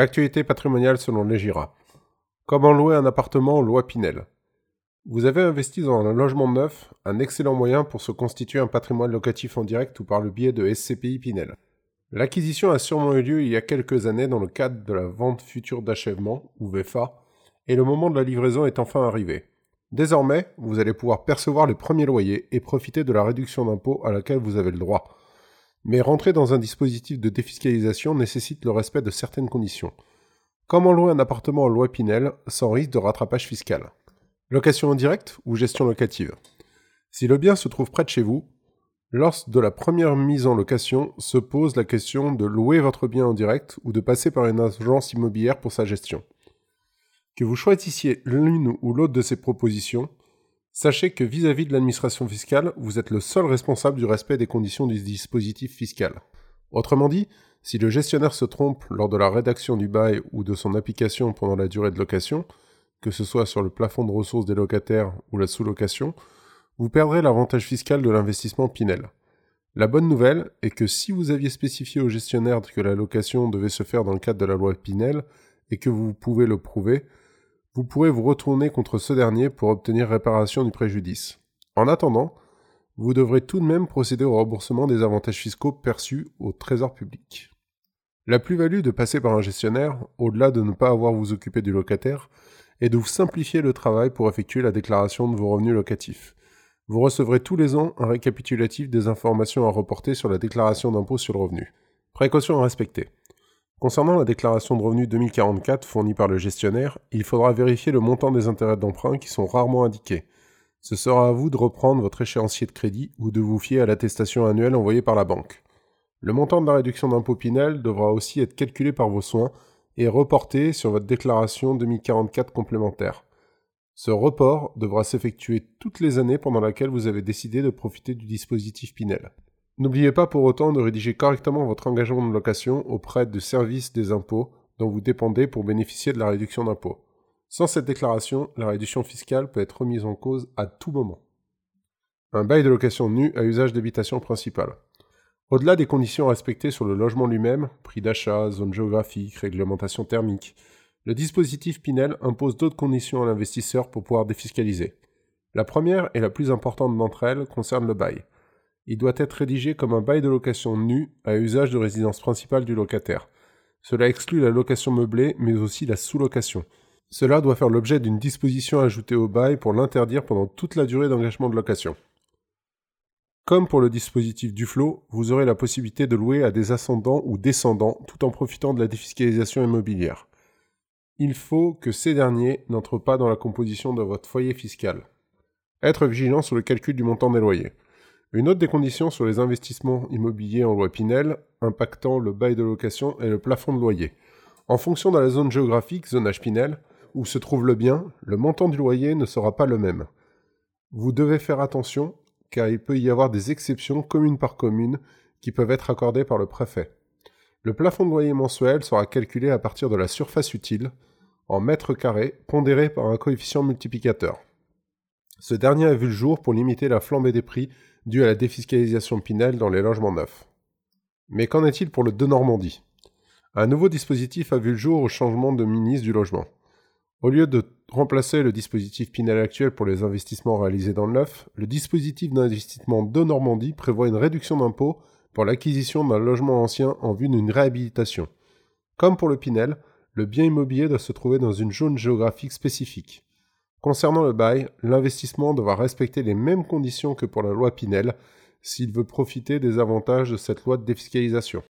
L'actualité patrimoniale selon l'EGIRA. Comment louer un appartement en loi Pinel Vous avez investi dans un logement neuf, un excellent moyen pour se constituer un patrimoine locatif en direct ou par le biais de SCPI Pinel. L'acquisition a sûrement eu lieu il y a quelques années dans le cadre de la vente future d'achèvement, ou VFA, et le moment de la livraison est enfin arrivé. Désormais, vous allez pouvoir percevoir les premiers loyers et profiter de la réduction d'impôt à laquelle vous avez le droit. Mais rentrer dans un dispositif de défiscalisation nécessite le respect de certaines conditions. Comment louer un appartement en loi Pinel sans risque de rattrapage fiscal Location en direct ou gestion locative? Si le bien se trouve près de chez vous, lors de la première mise en location se pose la question de louer votre bien en direct ou de passer par une agence immobilière pour sa gestion. Que vous choisissiez l'une ou l'autre de ces propositions, Sachez que vis-à-vis de l'administration fiscale, vous êtes le seul responsable du respect des conditions du dispositif fiscal. Autrement dit, si le gestionnaire se trompe lors de la rédaction du bail ou de son application pendant la durée de location, que ce soit sur le plafond de ressources des locataires ou la sous-location, vous perdrez l'avantage fiscal de l'investissement Pinel. La bonne nouvelle est que si vous aviez spécifié au gestionnaire que la location devait se faire dans le cadre de la loi Pinel et que vous pouvez le prouver, vous pourrez vous retourner contre ce dernier pour obtenir réparation du préjudice. En attendant, vous devrez tout de même procéder au remboursement des avantages fiscaux perçus au Trésor public. La plus-value de passer par un gestionnaire, au-delà de ne pas avoir vous occuper du locataire, est de vous simplifier le travail pour effectuer la déclaration de vos revenus locatifs. Vous recevrez tous les ans un récapitulatif des informations à reporter sur la déclaration d'impôt sur le revenu. Précautions à respecter. Concernant la déclaration de revenus 2044 fournie par le gestionnaire, il faudra vérifier le montant des intérêts d'emprunt qui sont rarement indiqués. Ce sera à vous de reprendre votre échéancier de crédit ou de vous fier à l'attestation annuelle envoyée par la banque. Le montant de la réduction d'impôt Pinel devra aussi être calculé par vos soins et reporté sur votre déclaration 2044 complémentaire. Ce report devra s'effectuer toutes les années pendant laquelle vous avez décidé de profiter du dispositif Pinel. N'oubliez pas pour autant de rédiger correctement votre engagement de location auprès du service des impôts dont vous dépendez pour bénéficier de la réduction d'impôt. Sans cette déclaration, la réduction fiscale peut être remise en cause à tout moment. Un bail de location nu à usage d'habitation principale. Au-delà des conditions respectées sur le logement lui-même, prix d'achat, zone géographique, réglementation thermique, le dispositif Pinel impose d'autres conditions à l'investisseur pour pouvoir défiscaliser. La première et la plus importante d'entre elles concerne le bail il doit être rédigé comme un bail de location nu à usage de résidence principale du locataire. Cela exclut la location meublée, mais aussi la sous-location. Cela doit faire l'objet d'une disposition ajoutée au bail pour l'interdire pendant toute la durée d'engagement de location. Comme pour le dispositif du flot, vous aurez la possibilité de louer à des ascendants ou descendants tout en profitant de la défiscalisation immobilière. Il faut que ces derniers n'entrent pas dans la composition de votre foyer fiscal. Être vigilant sur le calcul du montant des loyers. Une autre des conditions sur les investissements immobiliers en loi Pinel impactant le bail de location est le plafond de loyer. En fonction de la zone géographique, zonage Pinel, où se trouve le bien, le montant du loyer ne sera pas le même. Vous devez faire attention, car il peut y avoir des exceptions commune par commune qui peuvent être accordées par le préfet. Le plafond de loyer mensuel sera calculé à partir de la surface utile, en mètres carrés, pondéré par un coefficient multiplicateur. Ce dernier a vu le jour pour limiter la flambée des prix due à la défiscalisation Pinel dans les logements neufs. Mais qu'en est-il pour le de Normandie Un nouveau dispositif a vu le jour au changement de ministre du Logement. Au lieu de remplacer le dispositif Pinel actuel pour les investissements réalisés dans le neuf, le dispositif d'investissement de Normandie prévoit une réduction d'impôt pour l'acquisition d'un logement ancien en vue d'une réhabilitation. Comme pour le Pinel, le bien immobilier doit se trouver dans une zone géographique spécifique. Concernant le bail, l'investissement devra respecter les mêmes conditions que pour la loi Pinel s'il veut profiter des avantages de cette loi de défiscalisation.